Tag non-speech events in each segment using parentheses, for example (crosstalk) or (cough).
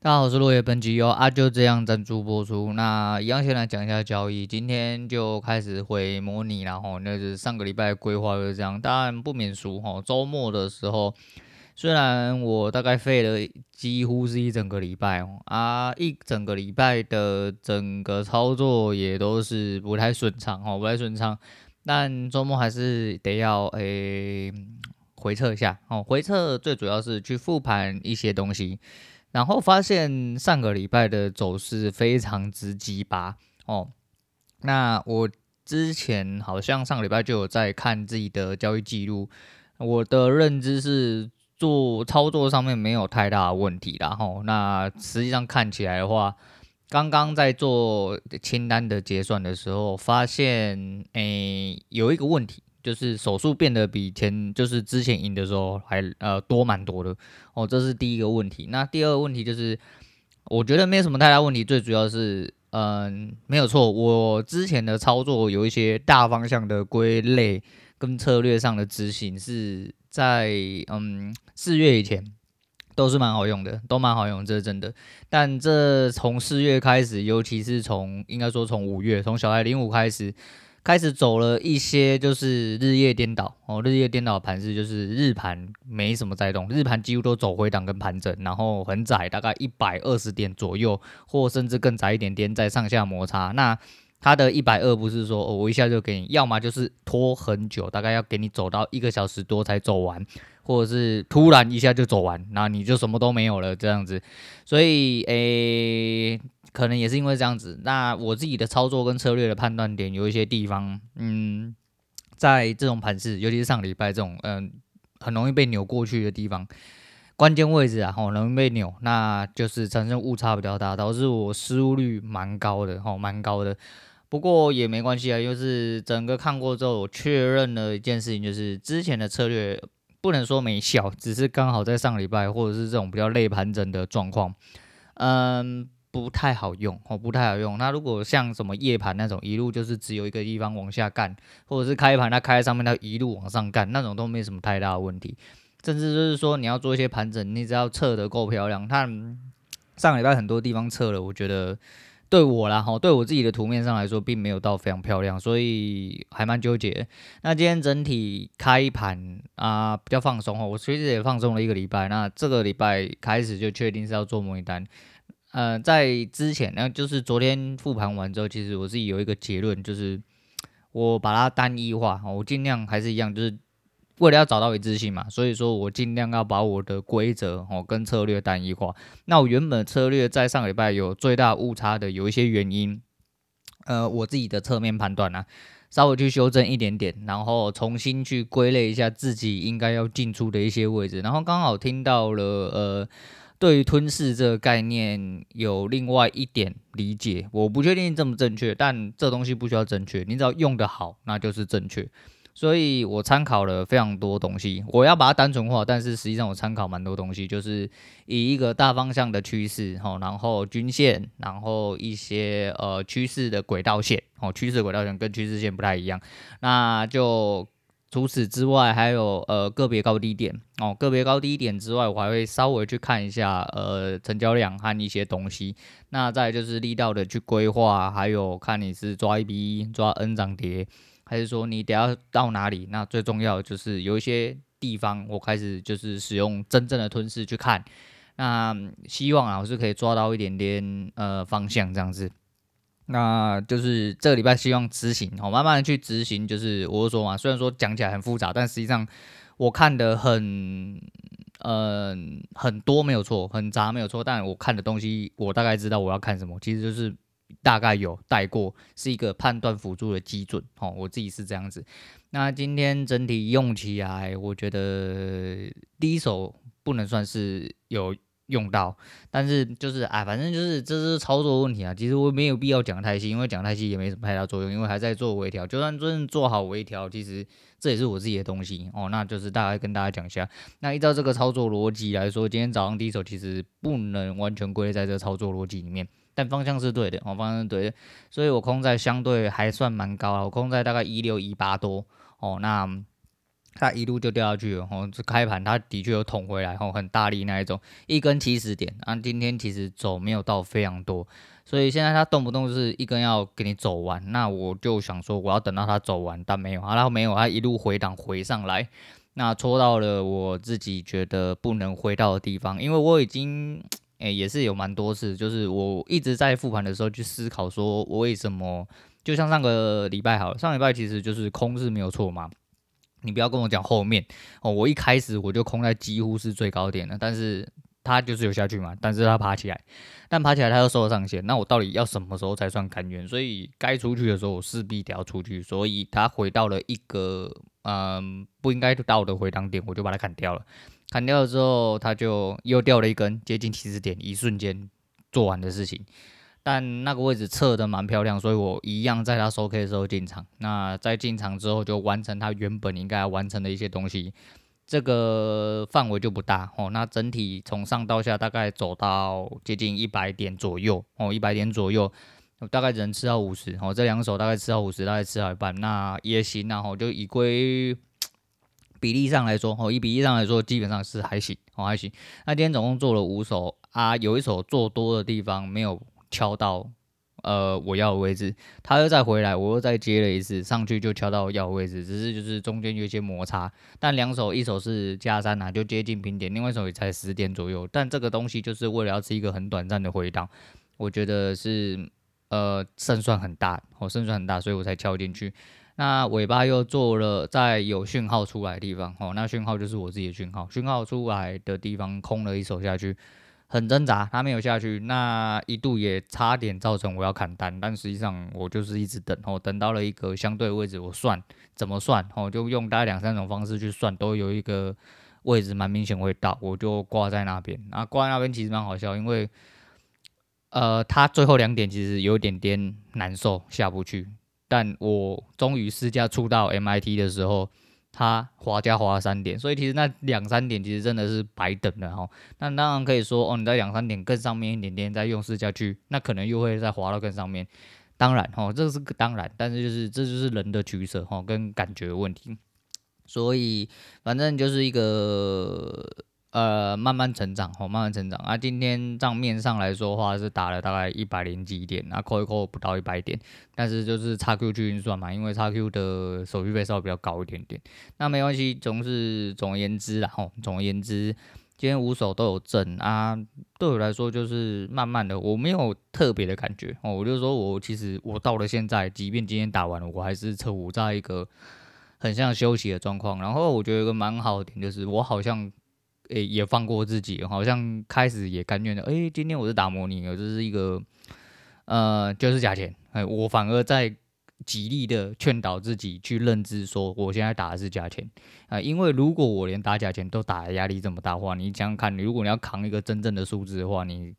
大家好，我是落叶，本集由阿就这样赞助播出。那一样先来讲一下交易，今天就开始回模拟，然后那是上个礼拜规划就是这样。当然不免俗哈，周末的时候，虽然我大概废了几乎是一整个礼拜哦，啊，一整个礼拜的整个操作也都是不太顺畅哦，不太顺畅。但周末还是得要诶、回测一下哦，回测最主要是去复盘一些东西。然后发现上个礼拜的走势非常之鸡巴哦。那我之前好像上个礼拜就有在看自己的交易记录，我的认知是做操作上面没有太大问题。然后那实际上看起来的话，刚刚在做清单的结算的时候，发现诶有一个问题。就是手数变得比前就是之前赢的时候还呃多蛮多的哦，这是第一个问题。那第二个问题就是，我觉得没有什么太大问题，最主要是嗯没有错，我之前的操作有一些大方向的归类跟策略上的执行是在嗯四月以前都是蛮好用的，都蛮好用，这是真的。但这从四月开始，尤其是从应该说从五月，从小孩零五开始。开始走了一些，就是日夜颠倒哦，日夜颠倒盘势就是日盘没什么在动，日盘几乎都走回档跟盘整，然后很窄，大概一百二十点左右，或甚至更窄一点点，在上下摩擦。那它的一百二不是说哦，我一下就给你，要么就是拖很久，大概要给你走到一个小时多才走完，或者是突然一下就走完，那你就什么都没有了这样子。所以诶。可能也是因为这样子，那我自己的操作跟策略的判断点有一些地方，嗯，在这种盘势，尤其是上礼拜这种，嗯，很容易被扭过去的地方，关键位置啊，吼，容易被扭，那就是产生误差比较大，导致我失误率蛮高的，吼，蛮高的。不过也没关系啊，就是整个看过之后，我确认了一件事情，就是之前的策略不能说没效，只是刚好在上礼拜或者是这种比较累盘整的状况，嗯。不太好用哦，不太好用。那如果像什么夜盘那种，一路就是只有一个地方往下干，或者是开盘它开在上面，它一路往上干，那种都没什么太大的问题。甚至就是说你要做一些盘整，你只要测得够漂亮。它上礼拜很多地方测了，我觉得对我啦哈，对我自己的图面上来说，并没有到非常漂亮，所以还蛮纠结。那今天整体开盘啊比较放松哦，我其实也放松了一个礼拜。那这个礼拜开始就确定是要做模拟单。呃，在之前，呢就是昨天复盘完之后，其实我自己有一个结论，就是我把它单一化，我尽量还是一样，就是为了要找到一致性嘛，所以说我尽量要把我的规则哦跟策略单一化。那我原本策略在上礼拜有最大误差的有一些原因，呃，我自己的侧面判断呢，稍微去修正一点点，然后重新去归类一下自己应该要进出的一些位置，然后刚好听到了呃。对于吞噬这个概念有另外一点理解，我不确定正不正确，但这东西不需要正确，你只要用得好，那就是正确。所以我参考了非常多东西，我要把它单纯化，但是实际上我参考蛮多东西，就是以一个大方向的趋势，吼，然后均线，然后一些呃趋势的轨道线，哦，趋势轨道线跟趋势线不太一样，那就。除此之外，还有呃个别高低点哦，个别高低点之外，我还会稍微去看一下呃成交量和一些东西。那再就是力道的去规划，还有看你是抓一笔、抓 N 涨跌，还是说你得要到哪里？那最重要就是有一些地方，我开始就是使用真正的吞噬去看。那希望啊，我是可以抓到一点点呃方向这样子。那就是这个礼拜希望执行，好，慢慢的去执行。就是我说嘛，虽然说讲起来很复杂，但实际上我看的很，呃，很多没有错，很杂没有错。但我看的东西，我大概知道我要看什么，其实就是大概有带过，是一个判断辅助的基准。哦，我自己是这样子。那今天整体用起来，我觉得第一手不能算是有。用到，但是就是哎，反正就是这是操作问题啊。其实我没有必要讲太细，因为讲太细也没什么太大作用，因为还在做微调。就算真正做好微调，其实这也是我自己的东西哦。那就是大概跟大家讲一下。那依照这个操作逻辑来说，今天早上第一手其实不能完全归类在这个操作逻辑里面，但方向是对的哦，方向是对的。所以我空在相对还算蛮高啊，我空在大概一六一八多哦。那它一路就掉下去了，吼，这开盘它的确有捅回来，吼，很大力那一种，一根七十点，啊，今天其实走没有到非常多，所以现在它动不动就是一根要给你走完，那我就想说我要等到它走完，但没有，啊，然后没有，它一路回档回上来，那戳到了我自己觉得不能回到的地方，因为我已经，(tsk) 诶、也是有蛮多次，就是我一直在复盘的时候去思考说我为什么，就像上个礼拜好了，上礼拜其实就是空是没有错嘛。你不要跟我讲后面哦，我一开始我就空在几乎是最高点了，但是它就是有下去嘛，但是它爬起来，但爬起来它又收了上限，那我到底要什么时候才算甘愿？所以该出去的时候我势必得要出去，所以它回到了一个嗯不应该到的回档点，我就把它砍掉了，砍掉了之后它就又掉了一根接近起始点，一瞬间做完的事情。但那个位置测的蛮漂亮，所以我一样在它收 K 的时候进场。那在进场之后就完成它原本应该完成的一些东西，这个范围就不大哦。那整体从上到下大概走到接近一百点左右哦，一百点左右，大概只能吃到五十哦。这两手大概吃到五十，大概吃到一半，那也行啊。哦，就以归 (tsk) 比例上来说哦，以比例上来说基本上是还行哦，还行。那今天总共做了五手啊，有一手做多的地方没有。敲到呃我要的位置，他又再回来，我又再接了一次上去就敲到要的位置，只是就是中间有一些摩擦，但两手一手是加三啊，就接近平点，另外一手也才十点左右，但这个东西就是为了要吃一个很短暂的回档，我觉得是呃胜算很大，哦胜算很大，所以我才敲进去。那尾巴又做了在有讯号出来的地方，哦那讯号就是我自己的讯号，讯号出来的地方空了一手下去。很挣扎，他没有下去，那一度也差点造成我要砍单，但实际上我就是一直等，哦，等到了一个相对位置，我算怎么算，哦，就用大概两三种方式去算，都有一个位置蛮明显会到，我就挂在那边，啊，挂在那边其实蛮好笑，因为，呃，他最后两点其实有点点难受，下不去，但我终于试驾出到 MIT 的时候。它滑加滑三点，所以其实那两三点其实真的是白等的哈。那当然可以说哦，你在两三点更上面一点点再用试驾去，那可能又会再滑到更上面。当然哈，这是个当然，但是就是这就是人的取舍哈，跟感觉问题。所以反正就是一个。呃，慢慢成长，吼，慢慢成长啊。今天账面上来说的话，是打了大概一百零几点，啊，扣一扣不到一百点，但是就是差 Q 去运算嘛，因为差 Q 的手续费稍微比较高一点点。那没关系，总是总而言之啦，吼，总而言之，今天五手都有挣啊。对我来说，就是慢慢的，我没有特别的感觉哦。我就说我其实我到了现在，即便今天打完了，我还是处在一个很像休息的状况。然后我觉得一个蛮好的点就是，我好像。诶、也放过自己，好像开始也甘愿的。诶、今天我是打模拟，这是一个，呃，就是假钱。哎，我反而在极力的劝导自己去认知，说我现在打的是假钱啊。因为如果我连打假钱都打的压力这么大的话，你想想看，如果你要扛一个真正的数字的话，你。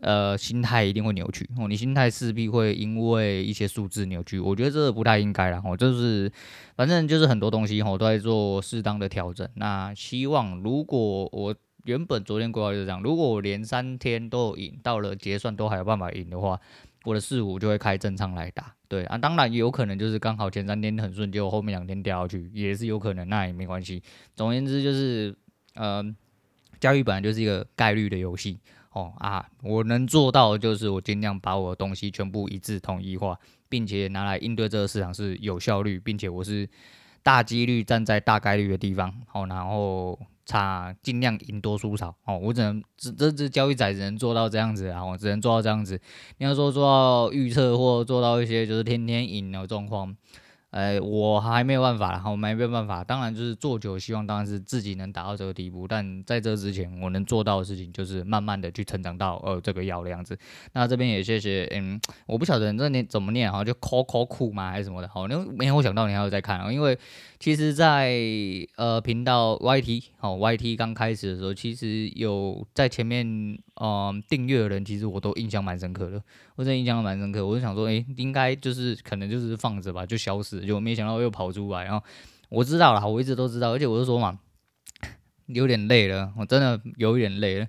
呃，心态一定会扭曲哦，你心态势必会因为一些数字扭曲，我觉得这不太应该啦。哦，就是反正就是很多东西哦都在做适当的调整。那希望如果我原本昨天规划就是这样，如果我连三天都有赢，到了结算都还有办法赢的话，我的四五就会开正仓来打。对啊，当然也有可能就是刚好前三天很顺，结果后面两天掉下去也是有可能，那也没关系。总而言之就是，呃，交易本来就是一个概率的游戏。哦啊，我能做到的就是我尽量把我的东西全部一致统一化，并且拿来应对这个市场是有效率，并且我是大几率站在大概率的地方，好，然后差尽量赢多输少，哦，我只能这这这交易仔只能做到这样子啊，我只能做到这样子。你要说做到预测或做到一些就是天天赢的状况。呃，我还没有办法，我还没有办法。当然，就是做久，希望当然是自己能达到这个地步。但在这之前，我能做到的事情就是慢慢的去成长到呃这个要的样子。那这边也谢谢，嗯，我不晓得你这念怎么念哈，就 Coco 酷吗还是什么的？好，那没有想到你还有在看啊，因为其实，在呃频道 YT 好 YT 刚开始的时候，其实有在前面嗯订阅的人，其实我都印象蛮深刻的。我真的印象蛮深刻，我就想说，哎、应该就是可能就是放着吧，就消失，就没想到又跑出来。然后我知道了，我一直都知道，而且我就说嘛，有点累了，我真的有一点累了，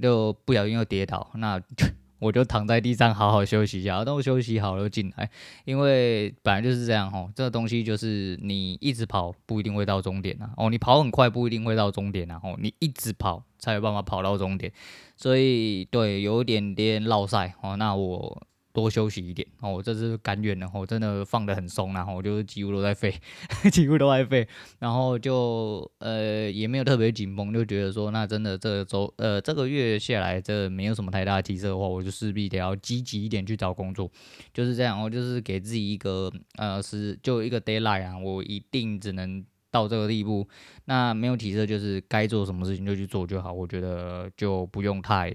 就不小心又跌倒，那 (laughs) 我就躺在地上好好休息一下，等我休息好了进来，因为本来就是这样哦，这个东西就是你一直跑不一定会到终点啊，哦，你跑很快不一定会到终点啊，哦，你一直跑才有办法跑到终点，所以对，有点点落赛哦，那我。多休息一点。哦，我这次甘愿的，我真的放得很松，然后我就几乎都在飞，(laughs) 几乎都在飞，然后就呃也没有特别紧绷，就觉得说那真的这周呃这个月下来这没有什么太大的提色的话，我就势必得要积极一点去找工作，就是这样，我就是给自己一个呃是就一个 deadline 啊，我一定只能到这个地步，那没有提色就是该做什么事情就去做就好，我觉得就不用太。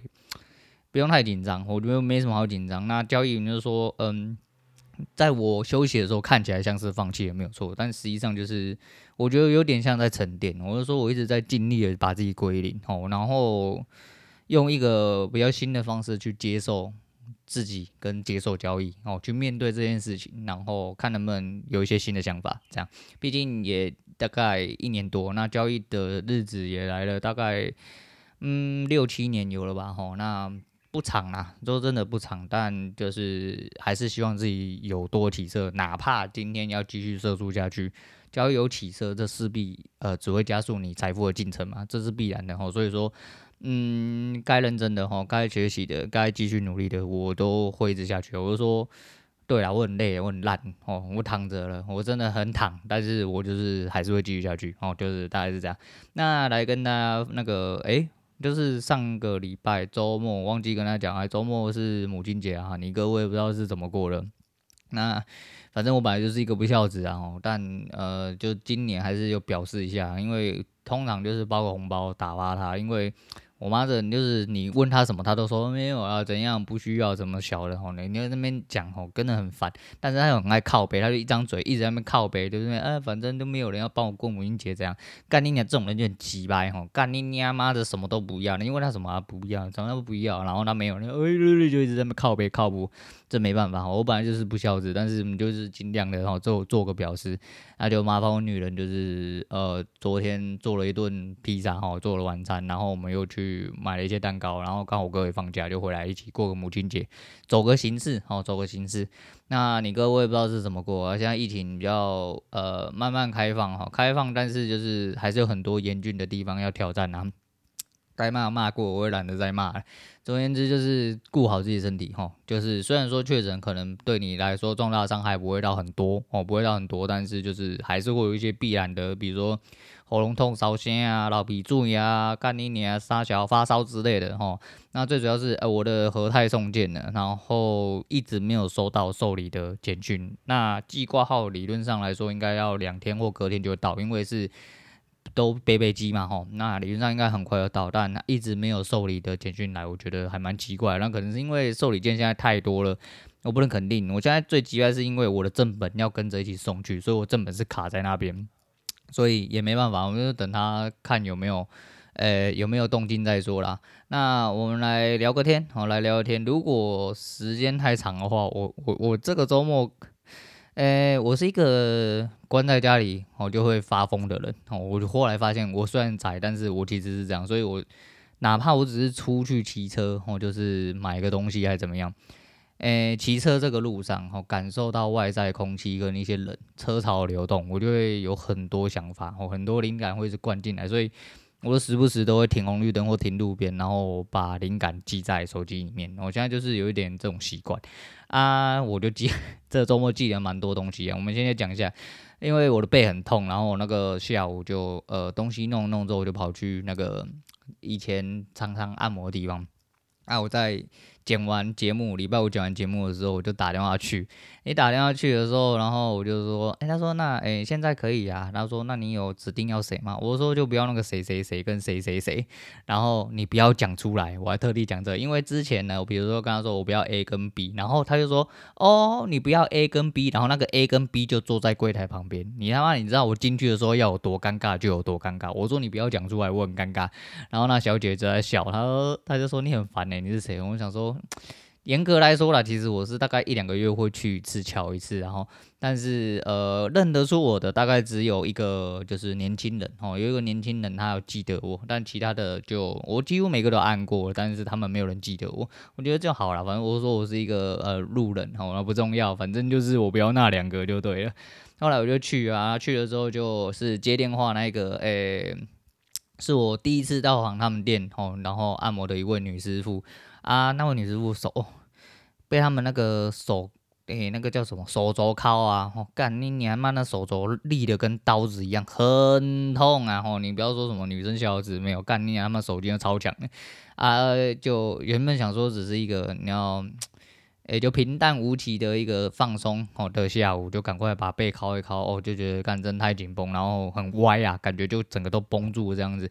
不用太紧张，我觉得没什么好紧张。那交易员就说，嗯，在我休息的时候看起来像是放弃了，没有错，但实际上就是我觉得有点像在沉淀。我就说我一直在尽力的把自己归零，哦，然后用一个比较新的方式去接受自己跟接受交易，哦，去面对这件事情，然后看能不能有一些新的想法。这样，毕竟也大概一年多，那交易的日子也来了大概嗯六七年有了吧，吼，那。不长啦，说真的不长，但就是还是希望自己有多起色，哪怕今天要继续射出下去，只要有起色，这势必呃只会加速你财富的进程嘛，这是必然的哈。所以说，嗯，该认真的哈，该学习的，该继续努力的，我都会一直下去。我就说，对了，我很累，我很烂哦，我躺着了，我真的很躺，但是我就是还是会继续下去哦，就是大概是这样。那来跟大家那个诶。就是上个礼拜周末，忘记跟他讲啊，周末是母亲节啊，你哥我也不知道是怎么过的。那反正我本来就是一个不孝子啊，但呃，就今年还是有表示一下，因为通常就是包个红包打发他，因为。我妈这人，就是你问她什么，她都说没有啊，怎样不需要怎么小的吼，你你在那边讲吼，真的很烦。但是她又很爱靠北，她就一张嘴一直在那边靠北，就是哎，反正都没有人要帮我过母亲节这样。干你娘这种人就很鸡掰吼，干你娘妈的什么都不要，你问她什么她不要，什么都不要，然后她没有，哎，就一直在那边靠北靠不。这没办法，我本来就是不孝子，但是你就是尽量的哈，做做个表示，那就麻烦我女人，就是呃，昨天做了一顿披萨哈，做了晚餐，然后我们又去买了一些蛋糕，然后刚好哥也放假，就回来一起过个母亲节，走个形式，好，走个形式。那你哥我也不知道是怎么过，现在疫情比较呃慢慢开放哈，开放，但是就是还是有很多严峻的地方要挑战啊。该骂骂过，我也懒得再骂。总而言之，就是顾好自己身体哈。就是虽然说确诊可能对你来说重大伤害不会到很多哦，不会到很多，但是就是还是会有一些必然的，比如说喉咙痛、烧心啊、老鼻注呀、干你啊、沙小发烧之类的哈。那最主要是呃，我的和泰送件了，然后一直没有收到受理的简讯。那寄挂号理论上来说，应该要两天或隔天就到，因为是。都背背机嘛吼，那理论上应该很快就到，但一直没有受理的简讯来，我觉得还蛮奇怪。那可能是因为受理件现在太多了，我不能肯定。我现在最奇怪是因为我的正本要跟着一起送去，所以我正本是卡在那边，所以也没办法，我们就等他看有没有，呃、有没有动静再说啦。那我们来聊个天，好，来聊个天。如果时间太长的话，我我我这个周末。诶、我是一个关在家里我就会发疯的人哦。我后来发现，我虽然宅，但是我其实是这样，所以我哪怕我只是出去骑车哦，就是买个东西还是怎么样，诶、骑车这个路上哦，感受到外在空气跟一些人车潮流动，我就会有很多想法哦，很多灵感会是灌进来，所以。我都时不时都会停红绿灯或停路边，然后把灵感记在手机里面。我现在就是有一点这种习惯啊，我就记这周末记了蛮多东西啊。我们现在讲一下，因为我的背很痛，然后我那个下午就呃东西弄弄之后，我就跑去那个以前常常按摩的地方啊，我在。剪完节目，礼拜五剪完节目的时候，我就打电话去。你打电话去的时候，然后我就说，哎、他说那，哎、现在可以啊。他说，那你有指定要谁吗？我说就不要那个谁谁谁跟谁谁谁，然后你不要讲出来。我还特地讲这，因为之前呢，我比如说跟他说我不要 A 跟 B，然后他就说，哦，你不要 A 跟 B，然后那个 A 跟 B 就坐在柜台旁边。你他妈，你知道我进去的时候要有多尴尬就有多尴尬。我说你不要讲出来，我很尴尬。然后那小姐就在笑，她说，她就说你很烦哎、你是谁？我想说。严格来说啦，其实我是大概一两个月会去一次瞧一次，然后但是呃认得出我的大概只有一个就是年轻人哦，有一个年轻人他有记得我，但其他的就我几乎每个都按过，但是他们没有人记得我，我觉得就好了，反正我说我是一个呃路人哦，那不重要，反正就是我不要那两个就对了。后来我就去啊，去了之后就是接电话那个诶、是我第一次到访他们店哦，然后按摩的一位女师傅。啊，那位女师傅手、被他们那个手，诶、那个叫什么手肘敲啊？哦，干你你还妈那手肘立的跟刀子一样，很痛啊！吼、哦，你不要说什么女生小子没有干你他妈手劲超强的啊！就原本想说只是一个你要，也、就平淡无奇的一个放松哦的下午，就赶快把背敲一敲哦，就觉得干真太紧绷，然后很歪啊，感觉就整个都绷住这样子。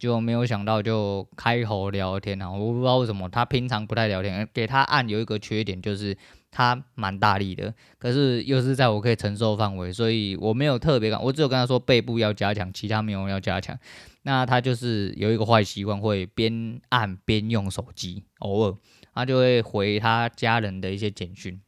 就没有想到就开口聊天啊！我不知道为什么他平常不太聊天，给他按有一个缺点就是他蛮大力的，可是又是在我可以承受范围，所以我没有特别，我只有跟他说背部要加强，其他没有要加强。那他就是有一个坏习惯，会边按边用手机，偶尔他就会回他家人的一些简讯。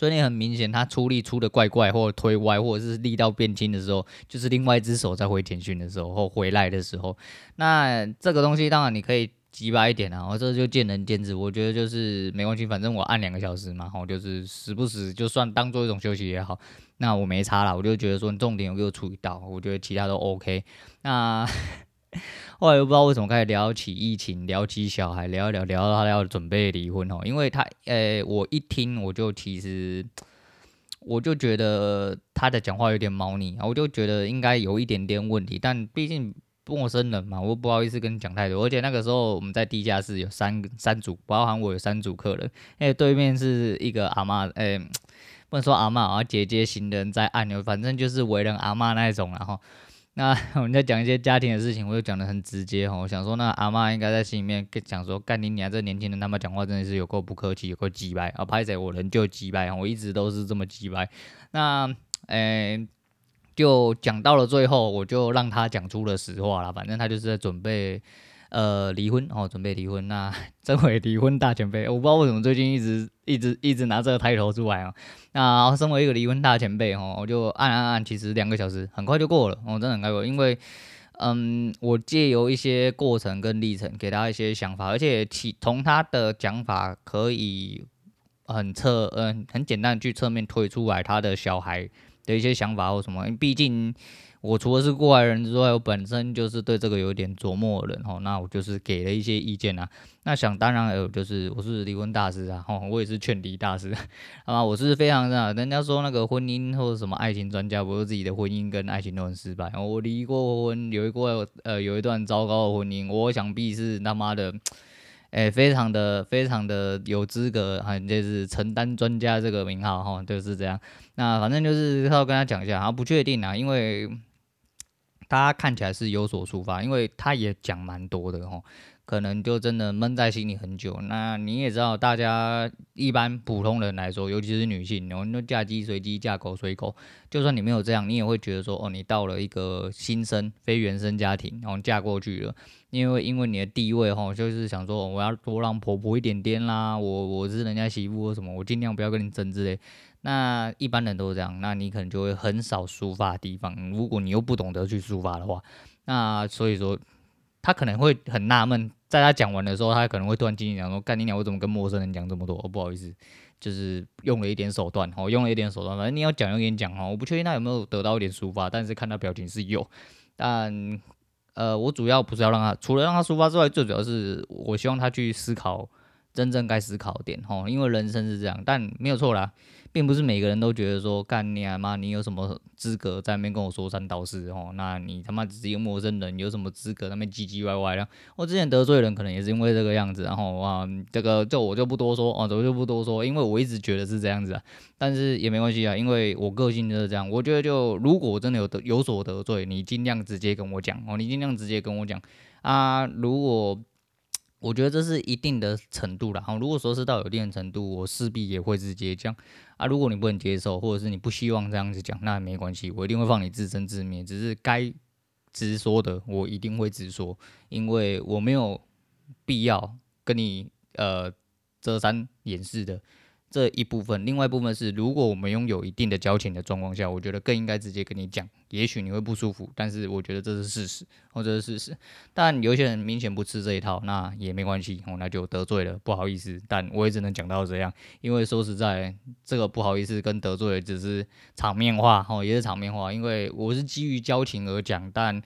所以你很明显，他出力出的怪怪，或者推歪，或者是力道变轻的时候，就是另外一只手在回简讯的时候，或回来的时候。那这个东西当然你可以急白一点啊，我这就见仁见智。我觉得就是没关系，反正我按两个小时嘛，吼，就是时不时就算当做一种休息也好。那我没差啦，我就觉得说你重点有给我处理到，我觉得其他都 OK。那。后来又不知道为什么开始聊起疫情，聊起小孩，聊一聊，聊到他要准备离婚哦。因为他，呃、欸，我一听我就其实，我就觉得他的讲话有点猫腻啊，我就觉得应该有一点点问题。但毕竟陌生人嘛，我不好意思跟你讲太多。而且那个时候我们在地下室有三三组，包含我有三组客人，因为对面是一个阿嬷，呃、欸，(tsk) 不能说阿嬷啊，姐姐型的人在按钮，反正就是为人阿嬷那种，然后。那 (laughs) 我们在讲一些家庭的事情，我就讲得很直接哈。我想说，那阿妈应该在心里面跟讲说，干你娘这年轻人他妈讲话真的是有够不客气，有够鸡掰啊！拍谁我人就鸡掰，我一直都是这么鸡掰。那诶、就讲到了最后，我就让他讲出了实话了。反正他就是在准备。呃，离婚哦，准备离婚。那 (laughs) 这位离婚大前辈，我不知道为什么最近一直一直一直拿这个抬头出来啊。那身为一个离婚大前辈哦，我就按按按，其实两个小时很快就过了，哦，真的很快过。因为，嗯，我借由一些过程跟历程，给他一些想法，而且其从他的讲法可以很侧，嗯，很简单去侧面推出来他的小孩的一些想法或什么，毕竟。我除了是过来人之外，我本身就是对这个有点琢磨的人哈，那我就是给了一些意见啊。那想当然有就是我是离婚大师啊，吼，我也是劝离大师，(laughs) 啊，我是非常的，人家说那个婚姻或者什么爱情专家，不是自己的婚姻跟爱情都很失败。我离过婚，有一过呃有一段糟糕的婚姻，我想必是他妈的，哎、非常的非常的有资格，哈，就是承担专家这个名号哈，就是这样。那反正就是要跟他讲一下，啊，不确定啊，因为。大家看起来是有所抒发，因为他也讲蛮多的吼，可能就真的闷在心里很久。那你也知道，大家一般普通人来说，尤其是女性，然后嫁鸡随鸡，嫁狗随狗，就算你没有这样，你也会觉得说，哦，你到了一个新生非原生家庭，然后嫁过去了，因为因为你的地位吼，就是想说我要多让婆婆一点点啦，我我是人家媳妇或什么，我尽量不要跟你争之类。那一般人都是这样，那你可能就会很少抒发地方。如果你又不懂得去抒发的话，那所以说他可能会很纳闷，在他讲完的时候，他可能会突然惊，讲说：“干你娘，我怎么跟陌生人讲这么多？”哦，不好意思，就是用了一点手段，哦，用了一点手段。反正你要讲，就跟你讲哦。我不确定他有没有得到一点抒发，但是看他表情是有。但呃，我主要不是要让他，除了让他抒发之外，最主要是我希望他去思考真正该思考点，哦，因为人生是这样，但没有错啦。并不是每个人都觉得说，干你啊妈，你有什么资格在那边跟我说三道四哦？那你他妈只是一个陌生人，有什么资格在那边唧唧歪歪的？我之前得罪人可能也是因为这个样子，然后哇，这个就我就不多说哦，我就不多说，因为我一直觉得是这样子啊，但是也没关系啊，因为我个性就是这样，我觉得就如果真的有得有所得罪，你尽量直接跟我讲哦，你尽量直接跟我讲啊，如果。我觉得这是一定的程度了哈。如果说是到有一定的程度，我势必也会直接讲啊。如果你不能接受，或者是你不希望这样子讲，那也没关系，我一定会放你自生自灭。只是该直说的，我一定会直说，因为我没有必要跟你呃遮三掩四的。这一部分，另外一部分是，如果我们拥有一定的交情的状况下，我觉得更应该直接跟你讲。也许你会不舒服，但是我觉得这是事实，或者是事实。但有些人明显不吃这一套，那也没关系，哦，那就得罪了，不好意思。但我也只能讲到这样，因为说实在，这个不好意思跟得罪只是场面话，哦，也是场面话。因为我是基于交情而讲，但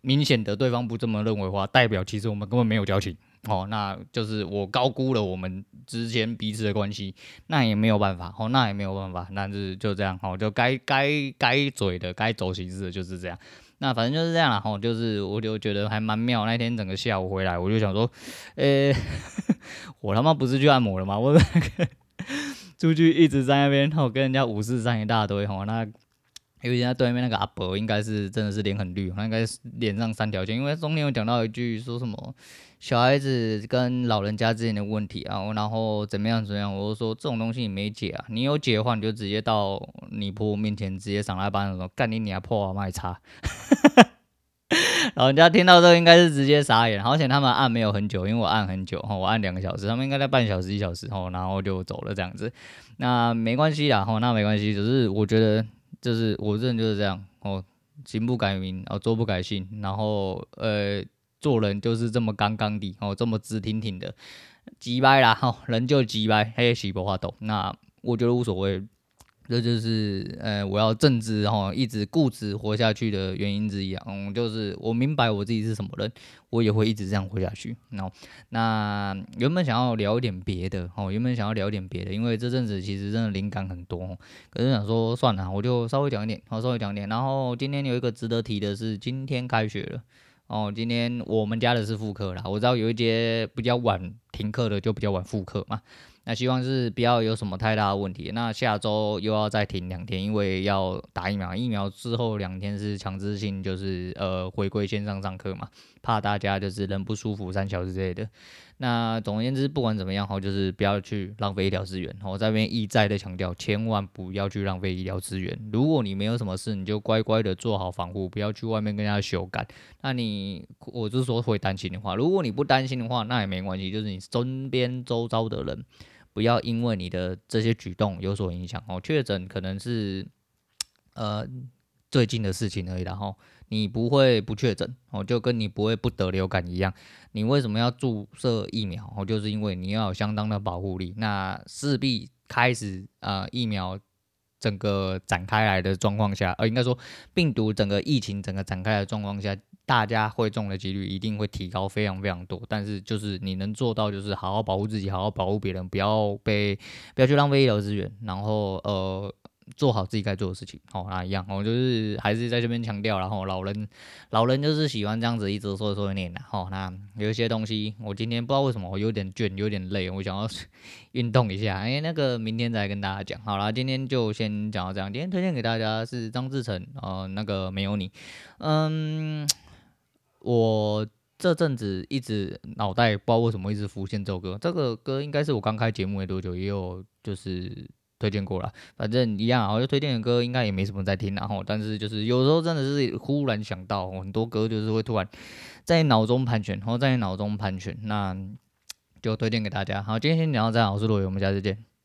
明显的对方不这么认为的话，代表其实我们根本没有交情。哦，那就是我高估了我们之间彼此的关系，那也没有办法，哦，那也没有办法，那就是就这样，哦，就该该该嘴的，该走形式的就是这样，那反正就是这样了，哦，就是我就觉得还蛮妙，那天整个下午回来，我就想说，呃、(laughs) 我他妈不是去按摩了吗？我 (laughs) 出去一直在那边，然后跟人家五四三一大堆，吼，那。因为人家对面那个阿伯应该是真的是脸很绿，他应该是脸上三条线。因为中间有讲到一句说什么小孩子跟老人家之间的问题啊，然后怎么样怎么样，我就说这种东西你没解啊，你有解的话你就直接到你婆婆面前直接上来把那种干你娘破啊卖差。(laughs) 老人家听到之后应该是直接傻眼，好险他们按没有很久，因为我按很久哈，我按两个小时，他们应该在半小时一小时后，然后就走了这样子。那没关系啦，吼，那没关系，只是我觉得。就是我这人就是这样哦，行不改名哦，坐不改姓，然后呃，做人就是这么刚刚的哦，这么直挺挺的，机掰啦哈，人就机掰，嘿，洗不滑抖，那我觉得无所谓。这就是呃，我要正直哈，一直固执活下去的原因之一啊。嗯，就是我明白我自己是什么人，我也会一直这样活下去。然后，那原本想要聊一点别的哦，原本想要聊一点别的，因为这阵子其实真的灵感很多，可是想说算了，我就稍微讲一点，好，稍微讲一点。然后今天有一个值得提的是，今天开学了哦，今天我们家的是复课啦。我知道有一节比较晚停课的，就比较晚复课嘛。那希望是不要有什么太大的问题。那下周又要再停两天，因为要打疫苗。疫苗之后两天是强制性，就是呃回归线上上课嘛，怕大家就是人不舒服三小时之类的。那总而言之，不管怎么样，好，就是不要去浪费医疗资源。我这边一再的强调，千万不要去浪费医疗资源。如果你没有什么事，你就乖乖的做好防护，不要去外面跟人家修改。那你，我就是说会担心的话，如果你不担心的话，那也没关系，就是你身边周遭的人。不要因为你的这些举动有所影响哦。确诊可能是呃最近的事情而已，然后你不会不确诊哦，就跟你不会不得流感一样。你为什么要注射疫苗哦？就是因为你要有相当的保护力。那势必开始呃疫苗整个展开来的状况下，呃应该说病毒整个疫情整个展开的状况下。大家会中的几率一定会提高非常非常多，但是就是你能做到，就是好好保护自己，好好保护别人，不要被不要去浪费医疗资源，然后呃。做好自己该做的事情，哦，那一样，我就是还是在这边强调，然后老人，老人就是喜欢这样子一直说说念的，哦，那有一些东西，我今天不知道为什么我有点倦，有点累，我想要运动一下，哎，那个明天再跟大家讲，好了，今天就先讲到这样，今天推荐给大家是张智成，呃，那个没有你，嗯，我这阵子一直脑袋不知道为什么一直浮现这首歌，这个歌应该是我刚开节目没多久，也有就是。推荐过了，反正一样啊，我就推荐的歌应该也没什么在听，然后但是就是有时候真的是忽然想到很多歌，就是会突然在脑中盘旋，然后在脑中盘旋，那就推荐给大家。好，今天先聊到这，我是罗伟，我们下次见。